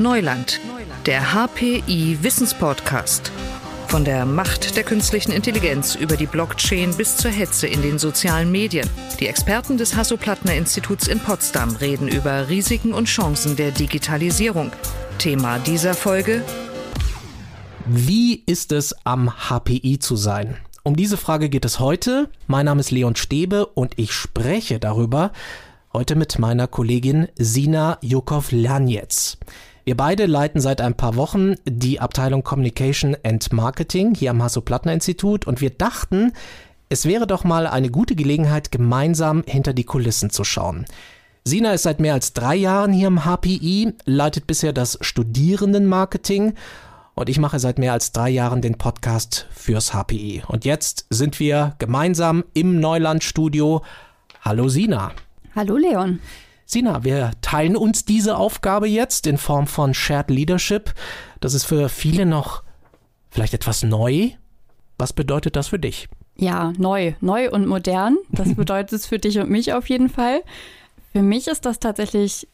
Neuland, der HPI Wissenspodcast. Von der Macht der künstlichen Intelligenz über die Blockchain bis zur Hetze in den sozialen Medien. Die Experten des Hasso-Plattner-Instituts in Potsdam reden über Risiken und Chancen der Digitalisierung. Thema dieser Folge: Wie ist es am HPI zu sein? Um diese Frage geht es heute. Mein Name ist Leon Stäbe und ich spreche darüber heute mit meiner Kollegin Sina Jukov-Lanjetz. Wir beide leiten seit ein paar Wochen die Abteilung Communication and Marketing hier am Hasso-Plattner-Institut und wir dachten, es wäre doch mal eine gute Gelegenheit, gemeinsam hinter die Kulissen zu schauen. Sina ist seit mehr als drei Jahren hier im HPI, leitet bisher das Studierendenmarketing und ich mache seit mehr als drei Jahren den Podcast fürs HPI. Und jetzt sind wir gemeinsam im Neuland-Studio. Hallo Sina. Hallo Leon. Sina, wir teilen uns diese Aufgabe jetzt in Form von Shared Leadership. Das ist für viele noch vielleicht etwas neu. Was bedeutet das für dich? Ja, neu, neu und modern. Das bedeutet es für dich und mich auf jeden Fall. Für mich ist das tatsächlich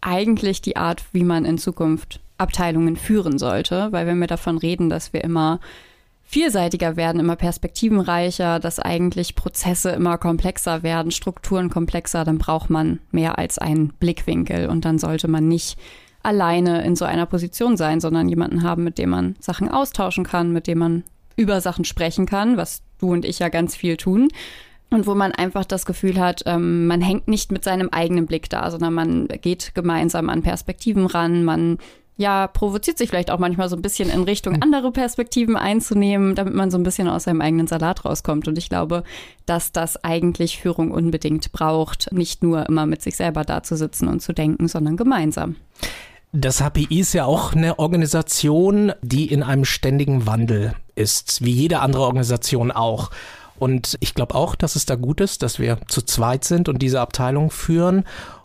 eigentlich die Art, wie man in Zukunft Abteilungen führen sollte, weil wenn wir davon reden, dass wir immer vielseitiger werden, immer perspektivenreicher, dass eigentlich Prozesse immer komplexer werden, Strukturen komplexer, dann braucht man mehr als einen Blickwinkel und dann sollte man nicht alleine in so einer Position sein, sondern jemanden haben, mit dem man Sachen austauschen kann, mit dem man über Sachen sprechen kann, was du und ich ja ganz viel tun. Und wo man einfach das Gefühl hat, ähm, man hängt nicht mit seinem eigenen Blick da, sondern man geht gemeinsam an Perspektiven ran, man ja, provoziert sich vielleicht auch manchmal so ein bisschen in Richtung andere Perspektiven einzunehmen, damit man so ein bisschen aus seinem eigenen Salat rauskommt. Und ich glaube, dass das eigentlich Führung unbedingt braucht, nicht nur immer mit sich selber dazusitzen und zu denken, sondern gemeinsam. Das HPI ist ja auch eine Organisation, die in einem ständigen Wandel ist, wie jede andere Organisation auch. Und ich glaube auch, dass es da gut ist, dass wir zu zweit sind und diese Abteilung führen.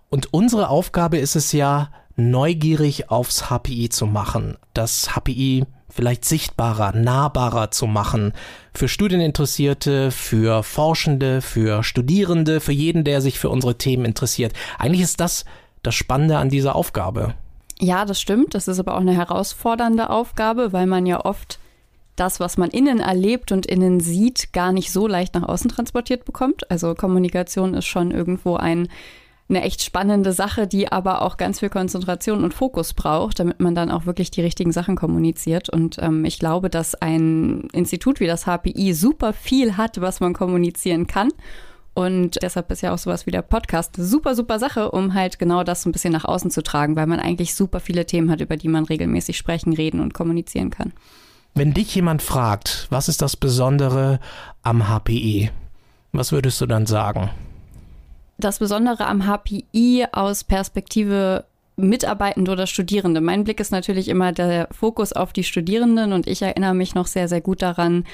Und unsere Aufgabe ist es ja, neugierig aufs HPI zu machen, das HPI vielleicht sichtbarer, nahbarer zu machen für Studieninteressierte, für Forschende, für Studierende, für jeden, der sich für unsere Themen interessiert. Eigentlich ist das das Spannende an dieser Aufgabe. Ja, das stimmt. Das ist aber auch eine herausfordernde Aufgabe, weil man ja oft das, was man innen erlebt und innen sieht, gar nicht so leicht nach außen transportiert bekommt. Also Kommunikation ist schon irgendwo ein eine echt spannende Sache, die aber auch ganz viel Konzentration und Fokus braucht, damit man dann auch wirklich die richtigen Sachen kommuniziert. Und ähm, ich glaube, dass ein Institut wie das HPI super viel hat, was man kommunizieren kann. Und deshalb ist ja auch sowas wie der Podcast eine super, super Sache, um halt genau das so ein bisschen nach außen zu tragen, weil man eigentlich super viele Themen hat, über die man regelmäßig sprechen, reden und kommunizieren kann. Wenn dich jemand fragt, was ist das Besondere am HPI, was würdest du dann sagen? Das Besondere am HPI aus Perspektive Mitarbeitende oder Studierende. Mein Blick ist natürlich immer der Fokus auf die Studierenden und ich erinnere mich noch sehr, sehr gut daran,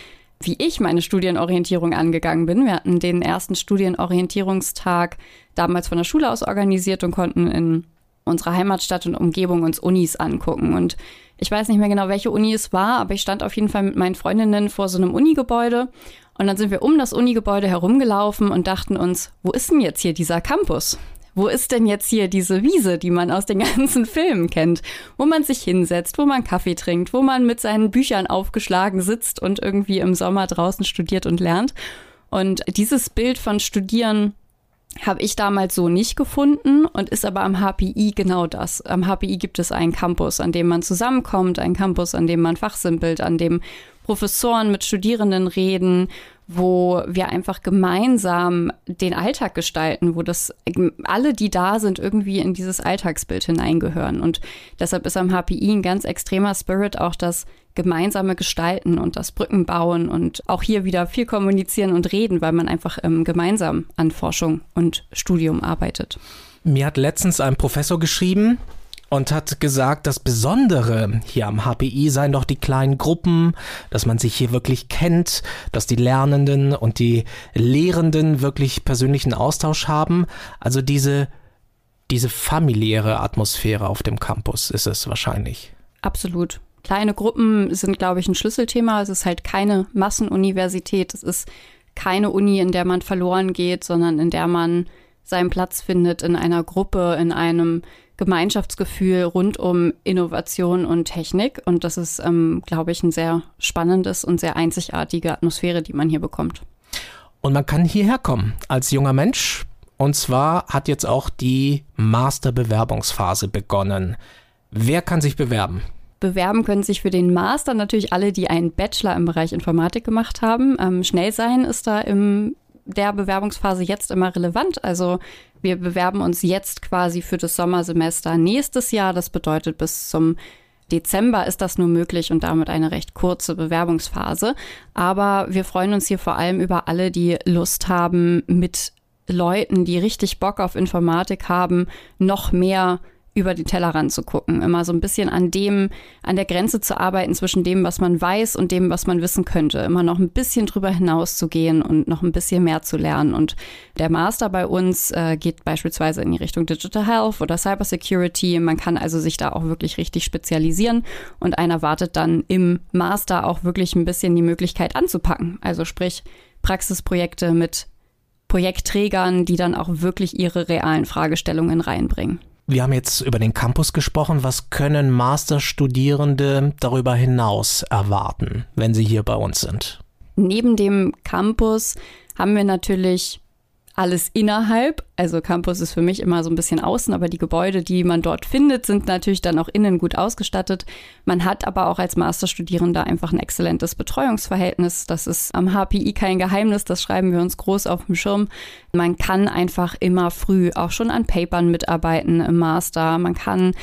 wie ich meine Studienorientierung angegangen bin. Wir hatten den ersten Studienorientierungstag damals von der Schule aus organisiert und konnten in unserer Heimatstadt und Umgebung uns Unis angucken. Und ich weiß nicht mehr genau, welche Uni es war, aber ich stand auf jeden Fall mit meinen Freundinnen vor so einem Unigebäude und dann sind wir um das Unigebäude herumgelaufen und dachten uns, wo ist denn jetzt hier dieser Campus? Wo ist denn jetzt hier diese Wiese, die man aus den ganzen Filmen kennt, wo man sich hinsetzt, wo man Kaffee trinkt, wo man mit seinen Büchern aufgeschlagen sitzt und irgendwie im Sommer draußen studiert und lernt? Und dieses Bild von Studieren habe ich damals so nicht gefunden und ist aber am HPI genau das. Am HPI gibt es einen Campus, an dem man zusammenkommt, einen Campus, an dem man fachsimpelt, an dem Professoren mit Studierenden reden, wo wir einfach gemeinsam den Alltag gestalten, wo das alle, die da sind, irgendwie in dieses Alltagsbild hineingehören. Und deshalb ist am HPI ein ganz extremer Spirit auch das gemeinsame Gestalten und das Brücken bauen und auch hier wieder viel kommunizieren und reden, weil man einfach ähm, gemeinsam an Forschung und Studium arbeitet. Mir hat letztens ein Professor geschrieben, und hat gesagt, das Besondere hier am HPI seien doch die kleinen Gruppen, dass man sich hier wirklich kennt, dass die Lernenden und die Lehrenden wirklich persönlichen Austausch haben. Also diese, diese familiäre Atmosphäre auf dem Campus ist es wahrscheinlich. Absolut. Kleine Gruppen sind, glaube ich, ein Schlüsselthema. Es ist halt keine Massenuniversität. Es ist keine Uni, in der man verloren geht, sondern in der man seinen Platz findet in einer Gruppe, in einem Gemeinschaftsgefühl rund um Innovation und Technik. Und das ist, ähm, glaube ich, ein sehr spannendes und sehr einzigartige Atmosphäre, die man hier bekommt. Und man kann hierher kommen als junger Mensch. Und zwar hat jetzt auch die Masterbewerbungsphase begonnen. Wer kann sich bewerben? Bewerben können sich für den Master natürlich alle, die einen Bachelor im Bereich Informatik gemacht haben. Ähm, schnell sein ist da im der Bewerbungsphase jetzt immer relevant. Also wir bewerben uns jetzt quasi für das Sommersemester nächstes Jahr. Das bedeutet, bis zum Dezember ist das nur möglich und damit eine recht kurze Bewerbungsphase. Aber wir freuen uns hier vor allem über alle, die Lust haben, mit Leuten, die richtig Bock auf Informatik haben, noch mehr über die Tellerrand zu gucken, immer so ein bisschen an dem, an der Grenze zu arbeiten zwischen dem, was man weiß und dem, was man wissen könnte, immer noch ein bisschen drüber hinaus zu gehen und noch ein bisschen mehr zu lernen. Und der Master bei uns äh, geht beispielsweise in die Richtung Digital Health oder Cybersecurity. Man kann also sich da auch wirklich richtig spezialisieren und einer wartet dann im Master auch wirklich ein bisschen die Möglichkeit anzupacken. Also sprich Praxisprojekte mit Projektträgern, die dann auch wirklich ihre realen Fragestellungen reinbringen. Wir haben jetzt über den Campus gesprochen. Was können Masterstudierende darüber hinaus erwarten, wenn sie hier bei uns sind? Neben dem Campus haben wir natürlich alles innerhalb. Also Campus ist für mich immer so ein bisschen außen, aber die Gebäude, die man dort findet, sind natürlich dann auch innen gut ausgestattet. Man hat aber auch als Masterstudierender einfach ein exzellentes Betreuungsverhältnis. Das ist am HPI kein Geheimnis, das schreiben wir uns groß auf dem Schirm. Man kann einfach immer früh auch schon an Papern mitarbeiten im Master. Man kann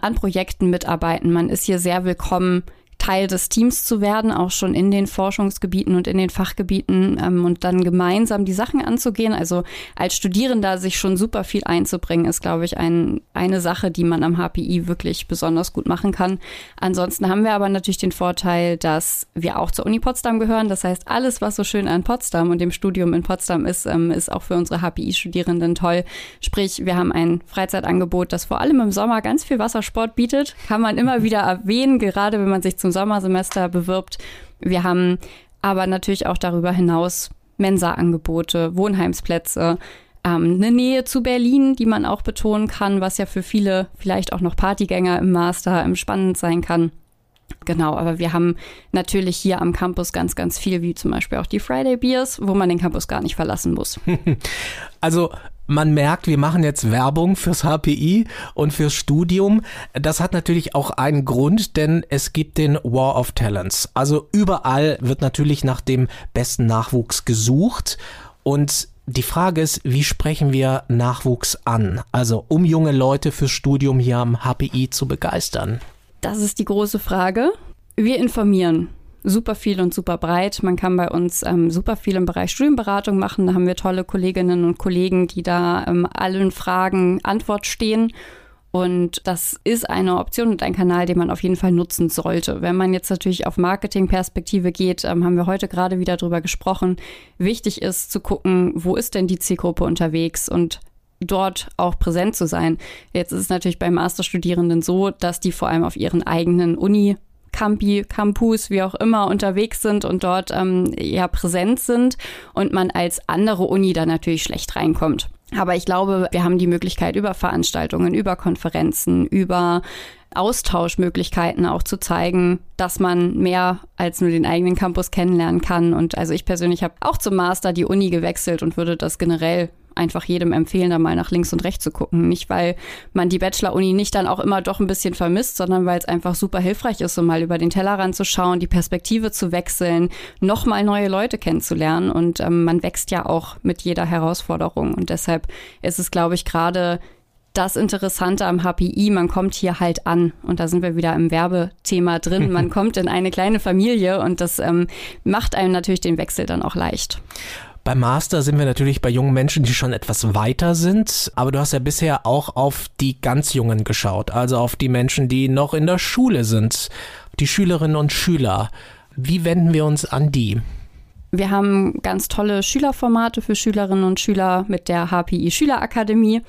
an Projekten mitarbeiten. Man ist hier sehr willkommen Teil des Teams zu werden, auch schon in den Forschungsgebieten und in den Fachgebieten ähm, und dann gemeinsam die Sachen anzugehen. Also als Studierender sich schon super viel einzubringen, ist, glaube ich, ein, eine Sache, die man am HPI wirklich besonders gut machen kann. Ansonsten haben wir aber natürlich den Vorteil, dass wir auch zur Uni Potsdam gehören. Das heißt, alles, was so schön an Potsdam und dem Studium in Potsdam ist, ähm, ist auch für unsere HPI-Studierenden toll. Sprich, wir haben ein Freizeitangebot, das vor allem im Sommer ganz viel Wassersport bietet. Kann man immer wieder erwähnen, gerade wenn man sich zum zum Sommersemester bewirbt. Wir haben aber natürlich auch darüber hinaus Mensa-Angebote, Wohnheimsplätze, ähm, eine Nähe zu Berlin, die man auch betonen kann, was ja für viele vielleicht auch noch Partygänger im Master im spannend sein kann. Genau, aber wir haben natürlich hier am Campus ganz, ganz viel, wie zum Beispiel auch die Friday Beers, wo man den Campus gar nicht verlassen muss. Also man merkt, wir machen jetzt Werbung fürs HPI und fürs Studium. Das hat natürlich auch einen Grund, denn es gibt den War of Talents. Also überall wird natürlich nach dem besten Nachwuchs gesucht und die Frage ist, wie sprechen wir Nachwuchs an? Also um junge Leute fürs Studium hier am HPI zu begeistern. Das ist die große Frage. Wir informieren super viel und super breit. Man kann bei uns ähm, super viel im Bereich Studienberatung machen. Da haben wir tolle Kolleginnen und Kollegen, die da ähm, allen Fragen Antwort stehen. Und das ist eine Option und ein Kanal, den man auf jeden Fall nutzen sollte. Wenn man jetzt natürlich auf Marketingperspektive geht, ähm, haben wir heute gerade wieder drüber gesprochen. Wichtig ist zu gucken, wo ist denn die Zielgruppe unterwegs und dort auch präsent zu sein. Jetzt ist es natürlich bei Masterstudierenden so, dass die vor allem auf ihren eigenen Uni Campi, Campus, wie auch immer unterwegs sind und dort ähm, ja präsent sind und man als andere Uni da natürlich schlecht reinkommt. Aber ich glaube, wir haben die Möglichkeit über Veranstaltungen, über Konferenzen, über Austauschmöglichkeiten auch zu zeigen, dass man mehr als nur den eigenen Campus kennenlernen kann. Und also ich persönlich habe auch zum Master die Uni gewechselt und würde das generell einfach jedem empfehlen, da mal nach links und rechts zu gucken. Nicht, weil man die Bachelor-Uni nicht dann auch immer doch ein bisschen vermisst, sondern weil es einfach super hilfreich ist, um mal über den Tellerrand zu schauen, die Perspektive zu wechseln, nochmal neue Leute kennenzulernen. Und ähm, man wächst ja auch mit jeder Herausforderung. Und deshalb ist es, glaube ich, gerade das Interessante am HPI, man kommt hier halt an und da sind wir wieder im Werbethema drin. Man kommt in eine kleine Familie und das ähm, macht einem natürlich den Wechsel dann auch leicht. Beim Master sind wir natürlich bei jungen Menschen, die schon etwas weiter sind, aber du hast ja bisher auch auf die ganz Jungen geschaut, also auf die Menschen, die noch in der Schule sind, die Schülerinnen und Schüler. Wie wenden wir uns an die? Wir haben ganz tolle Schülerformate für Schülerinnen und Schüler mit der HPI Schülerakademie.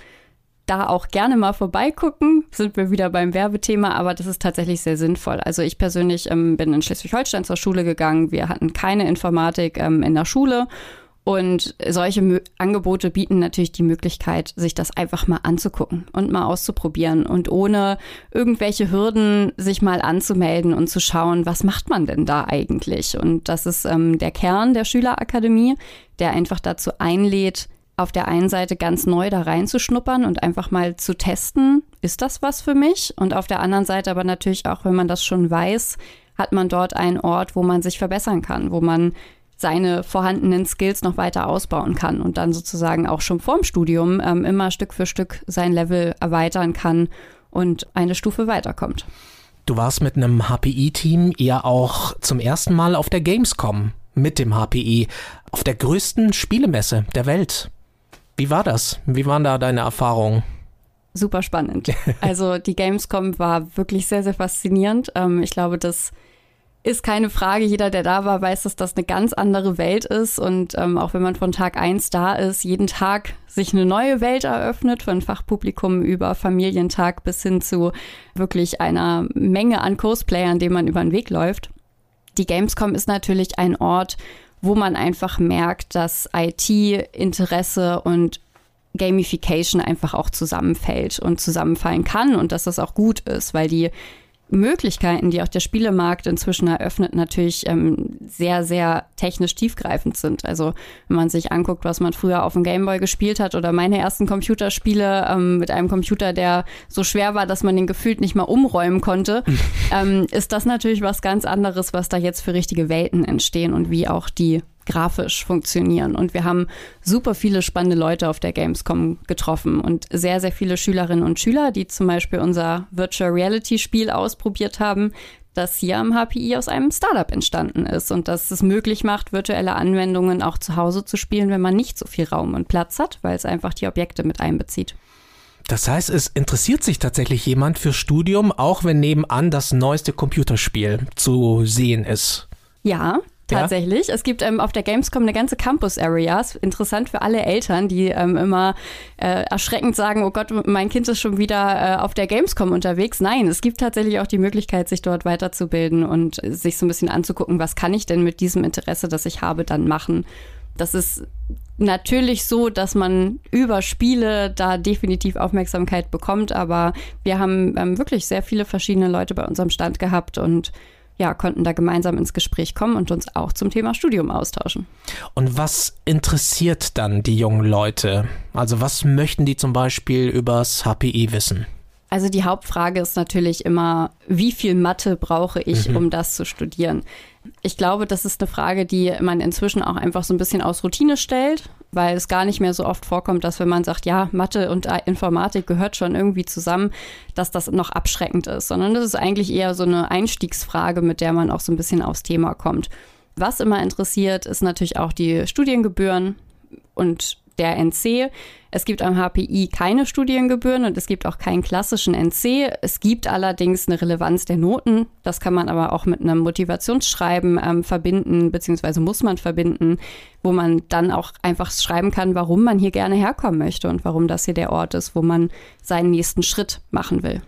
Da auch gerne mal vorbeigucken, sind wir wieder beim Werbethema, aber das ist tatsächlich sehr sinnvoll. Also ich persönlich ähm, bin in Schleswig-Holstein zur Schule gegangen. Wir hatten keine Informatik ähm, in der Schule Und solche Mö Angebote bieten natürlich die Möglichkeit, sich das einfach mal anzugucken und mal auszuprobieren und ohne irgendwelche Hürden sich mal anzumelden und zu schauen, was macht man denn da eigentlich? Und das ist ähm, der Kern der Schülerakademie, der einfach dazu einlädt, auf der einen Seite ganz neu da reinzuschnuppern und einfach mal zu testen, ist das was für mich? Und auf der anderen Seite aber natürlich auch, wenn man das schon weiß, hat man dort einen Ort, wo man sich verbessern kann, wo man seine vorhandenen Skills noch weiter ausbauen kann und dann sozusagen auch schon vorm Studium ähm, immer Stück für Stück sein Level erweitern kann und eine Stufe weiterkommt. Du warst mit einem HPI-Team ja auch zum ersten Mal auf der Gamescom mit dem HPI, auf der größten Spielemesse der Welt. Wie war das? Wie waren da deine Erfahrungen? Super spannend. Also die Gamescom war wirklich sehr, sehr faszinierend. Ähm, ich glaube, dass ist keine Frage. Jeder, der da war, weiß, dass das eine ganz andere Welt ist. Und ähm, auch wenn man von Tag eins da ist, jeden Tag sich eine neue Welt eröffnet, von Fachpublikum über Familientag bis hin zu wirklich einer Menge an Kursplayern, denen man über den Weg läuft. Die Gamescom ist natürlich ein Ort, wo man einfach merkt, dass IT-Interesse und Gamification einfach auch zusammenfällt und zusammenfallen kann und dass das auch gut ist, weil die Möglichkeiten, die auch der Spielemarkt inzwischen eröffnet, natürlich ähm, sehr, sehr technisch tiefgreifend sind. Also wenn man sich anguckt, was man früher auf dem Gameboy gespielt hat oder meine ersten Computerspiele ähm, mit einem Computer, der so schwer war, dass man den gefühlt nicht mal umräumen konnte, ähm, ist das natürlich was ganz anderes, was da jetzt für richtige Welten entstehen und wie auch die grafisch funktionieren. Und wir haben super viele spannende Leute auf der Gamescom getroffen und sehr, sehr viele Schülerinnen und Schüler, die zum Beispiel unser Virtual Reality Spiel ausprobiert haben, das hier am HPI aus einem Startup entstanden ist und das es möglich macht, virtuelle Anwendungen auch zu Hause zu spielen, wenn man nicht so viel Raum und Platz hat, weil es einfach die Objekte mit einbezieht. Das heißt, es interessiert sich tatsächlich jemand für Studium, auch wenn nebenan das neueste Computerspiel zu sehen ist. Ja, tatsächlich. Ja? Es gibt ähm, auf der Gamescom eine ganze Campus-Area. Interessant für alle Eltern, die ähm, immer äh, erschreckend sagen, oh Gott, mein Kind ist schon wieder äh, auf der Gamescom unterwegs. Nein, es gibt tatsächlich auch die Möglichkeit, sich dort weiterzubilden und sich so ein bisschen anzugucken, was kann ich denn mit diesem Interesse, das ich habe, dann machen. Das ist natürlich so, dass man über Spiele da definitiv Aufmerksamkeit bekommt, aber wir haben ähm, wirklich sehr viele verschiedene Leute bei unserem Stand gehabt und ja, konnten da gemeinsam ins Gespräch kommen und uns auch zum Thema Studium austauschen. Und was interessiert dann die jungen Leute? Also was möchten die zum Beispiel übers HPI wissen? Also die Hauptfrage ist natürlich immer, wie viel Mathe brauche ich, mhm. um das zu studieren? Ich glaube, das ist eine Frage, die man inzwischen auch einfach so ein bisschen aus Routine stellt, weil es gar nicht mehr so oft vorkommt, dass wenn man sagt, ja, Mathe und Informatik gehört schon irgendwie zusammen, dass das noch abschreckend ist, sondern das ist eigentlich eher so eine Einstiegsfrage, mit der man auch so ein bisschen aufs Thema kommt. Was immer interessiert, ist natürlich auch die Studiengebühren und der NC. Es gibt am HPI keine Studiengebühren und es gibt auch keinen klassischen NC. Es gibt allerdings eine Relevanz der Noten. Das kann man aber auch mit einem Motivationsschreiben ähm, verbinden, beziehungsweise muss man verbinden, wo man dann auch einfach schreiben kann, warum man hier gerne herkommen möchte und warum das hier der Ort ist, wo man seinen nächsten Schritt machen will.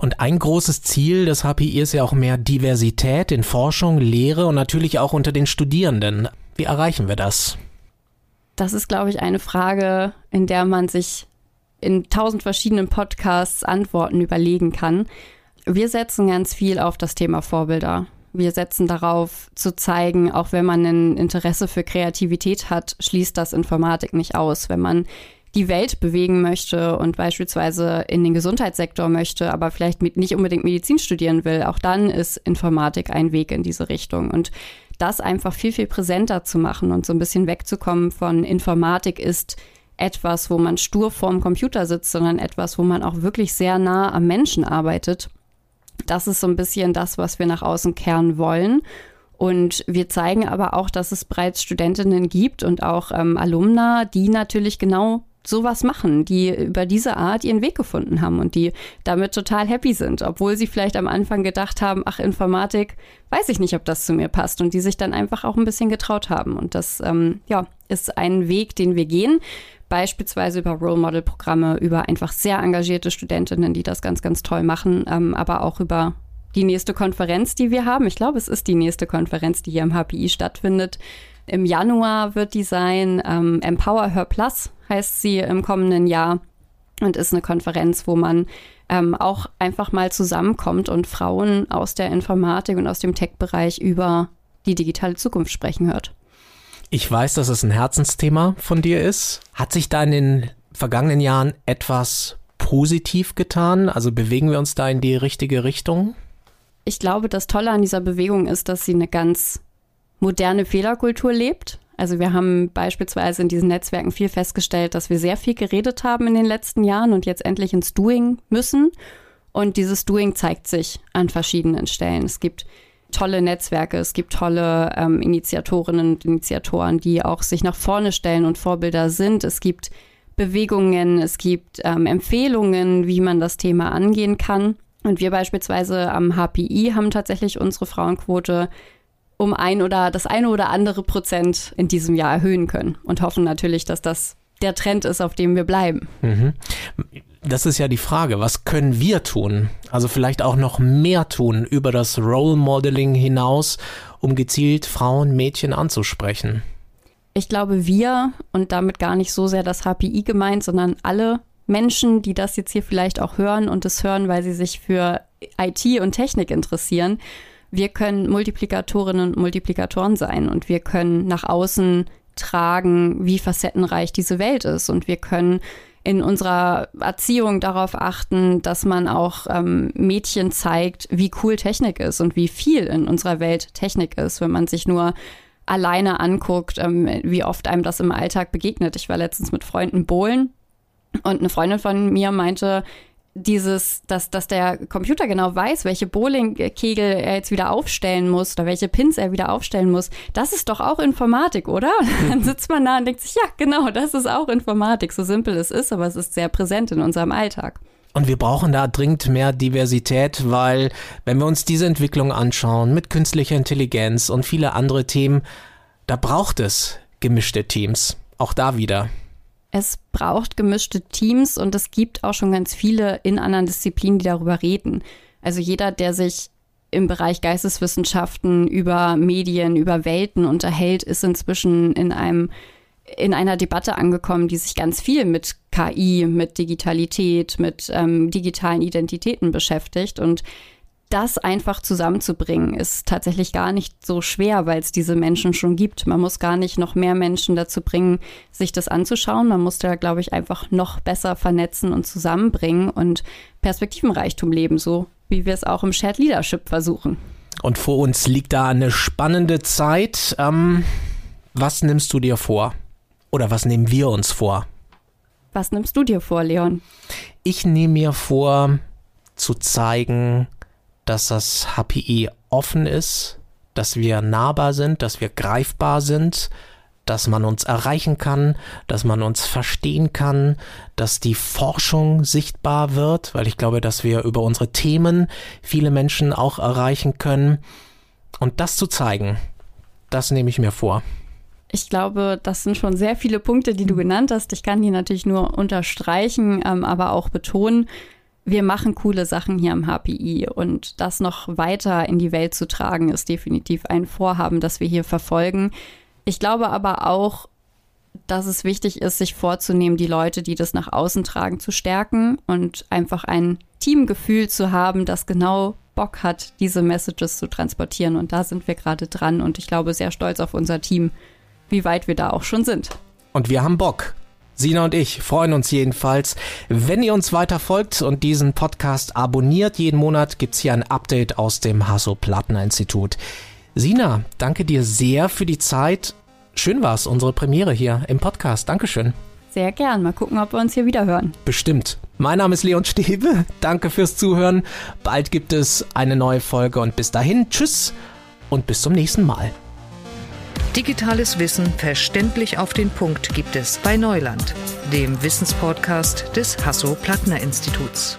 Und ein großes Ziel des HPI ist ja auch mehr Diversität in Forschung, Lehre und natürlich auch unter den Studierenden. Wie erreichen wir das? Das ist, glaube ich, eine Frage, in der man sich in tausend verschiedenen Podcasts Antworten überlegen kann. Wir setzen ganz viel auf das Thema Vorbilder. Wir setzen darauf zu zeigen, auch wenn man ein Interesse für Kreativität hat, schließt das Informatik nicht aus. Wenn man die Welt bewegen möchte und beispielsweise in den Gesundheitssektor möchte, aber vielleicht nicht unbedingt Medizin studieren will, auch dann ist Informatik ein Weg in diese Richtung. Und das einfach viel, viel präsenter zu machen und so ein bisschen wegzukommen von Informatik ist etwas, wo man stur vorm Computer sitzt, sondern etwas, wo man auch wirklich sehr nah am Menschen arbeitet. Das ist so ein bisschen das, was wir nach außen kehren wollen. Und wir zeigen aber auch, dass es bereits Studentinnen gibt und auch ähm, Alumna, die natürlich genau sowas machen, die über diese Art ihren Weg gefunden haben und die damit total happy sind, obwohl sie vielleicht am Anfang gedacht haben, ach, Informatik, weiß ich nicht, ob das zu mir passt und die sich dann einfach auch ein bisschen getraut haben. Und das ähm, ja, ist ein Weg, den wir gehen, beispielsweise über Role Model Programme, über einfach sehr engagierte Studentinnen, die das ganz, ganz toll machen, ähm, aber auch über die nächste Konferenz, die wir haben. Ich glaube, es ist die nächste Konferenz, die hier im HPI stattfindet Im Januar wird die sein. Ähm, Empower Her Plus heißt sie im kommenden Jahr und ist eine Konferenz, wo man ähm, auch einfach mal zusammenkommt und Frauen aus der Informatik und aus dem Tech-Bereich über die digitale Zukunft sprechen hört. Ich weiß, dass es ein Herzensthema von dir ist. Hat sich da in den vergangenen Jahren etwas positiv getan? Also bewegen wir uns da in die richtige Richtung? Ich glaube, das Tolle an dieser Bewegung ist, dass sie eine ganz moderne Fehlerkultur lebt. Also wir haben beispielsweise in diesen Netzwerken viel festgestellt, dass wir sehr viel geredet haben in den letzten Jahren und jetzt endlich ins Doing müssen. Und dieses Doing zeigt sich an verschiedenen Stellen. Es gibt tolle Netzwerke, es gibt tolle ähm, Initiatorinnen und Initiatoren, die auch sich nach vorne stellen und Vorbilder sind. Es gibt Bewegungen, es gibt ähm, Empfehlungen, wie man das Thema angehen kann. Und wir beispielsweise am HPI haben tatsächlich unsere Frauenquote um ein oder das eine oder andere Prozent in diesem Jahr erhöhen können und hoffen natürlich, dass das der Trend ist, auf dem wir bleiben. Mhm. Das ist ja die Frage, was können wir tun? Also vielleicht auch noch mehr tun über das Role Modeling hinaus, um gezielt Frauen, Mädchen anzusprechen. Ich glaube, wir und damit gar nicht so sehr das HPI gemeint, sondern alle Menschen, die das jetzt hier vielleicht auch hören und es hören, weil sie sich für IT und Technik interessieren, wir können Multiplikatorinnen und Multiplikatoren sein und wir können nach außen tragen, wie facettenreich diese Welt ist. Und wir können in unserer Erziehung darauf achten, dass man auch ähm, Mädchen zeigt, wie cool Technik ist und wie viel in unserer Welt Technik ist, wenn man sich nur alleine anguckt, ähm, wie oft einem das im Alltag begegnet. Ich war letztens mit Freunden bowlen und eine Freundin von mir meinte, dieses, dass, dass der Computer genau weiß, welche Bowlingkegel er jetzt wieder aufstellen muss oder welche Pins er wieder aufstellen muss, das ist doch auch Informatik, oder? Dann sitzt man da und denkt sich, ja, genau, das ist auch Informatik, so simpel es ist, aber es ist sehr präsent in unserem Alltag. Und wir brauchen da dringend mehr Diversität, weil wenn wir uns diese Entwicklung anschauen mit künstlicher Intelligenz und viele andere Themen, da braucht es gemischte Teams. Auch da wieder. Es braucht gemischte Teams und es gibt auch schon ganz viele in anderen Disziplinen, die darüber reden. Also jeder, der sich im Bereich Geisteswissenschaften über Medien, über Welten unterhält, ist inzwischen in einem in einer Debatte angekommen, die sich ganz viel mit KI, mit Digitalität, mit ähm, digitalen Identitäten beschäftigt. Und das einfach zusammenzubringen, ist tatsächlich gar nicht so schwer, weil es diese Menschen schon gibt. Man muss gar nicht noch mehr Menschen dazu bringen, sich das anzuschauen. Man muss da, glaube ich, einfach noch besser vernetzen und zusammenbringen und Perspektivenreichtum leben, so wie wir es auch im Shared Leadership versuchen. Und vor uns liegt da eine spannende Zeit. Ähm, was nimmst du dir vor? Oder was nehmen wir uns vor? Was nimmst du dir vor, Leon? Ich nehme mir vor, zu zeigen, dass das HPI offen ist, dass wir nahbar sind, dass wir greifbar sind, dass man uns erreichen kann, dass man uns verstehen kann, dass die Forschung sichtbar wird, weil ich glaube, dass wir über unsere Themen viele Menschen auch erreichen können. Und das zu zeigen, das nehme ich mir vor. Ich glaube, das sind schon sehr viele Punkte, die du genannt hast. Ich kann die natürlich nur unterstreichen, ähm, aber auch betonen wir machen coole Sachen hier am HPI und das noch weiter in die Welt zu tragen, ist definitiv ein Vorhaben, das wir hier verfolgen. Ich glaube aber auch, dass es wichtig ist, sich vorzunehmen, die Leute, die das nach außen tragen, zu stärken und einfach ein Teamgefühl zu haben, das genau Bock hat, diese Messages zu transportieren. Und da sind wir gerade dran und ich glaube sehr stolz auf unser Team, wie weit wir da auch schon sind. Und wir haben Bock. Sina und ich freuen uns jedenfalls, wenn ihr uns weiter folgt und diesen Podcast abonniert. Jeden Monat gibt es hier ein Update aus dem Hasso-Plattner-Institut. Sina, danke dir sehr für die Zeit. Schön war es, unsere Premiere hier im Podcast. Dankeschön. Sehr gern. Mal gucken, ob wir uns hier wieder hören. Bestimmt. Mein Name ist Leon Stäbe. Danke fürs Zuhören. Bald gibt es eine neue Folge und bis dahin, tschüss und bis zum nächsten Mal. Digitales Wissen verständlich auf den Punkt gibt es bei Neuland, dem Wissenspodcast des Hasso-Plattner-Instituts.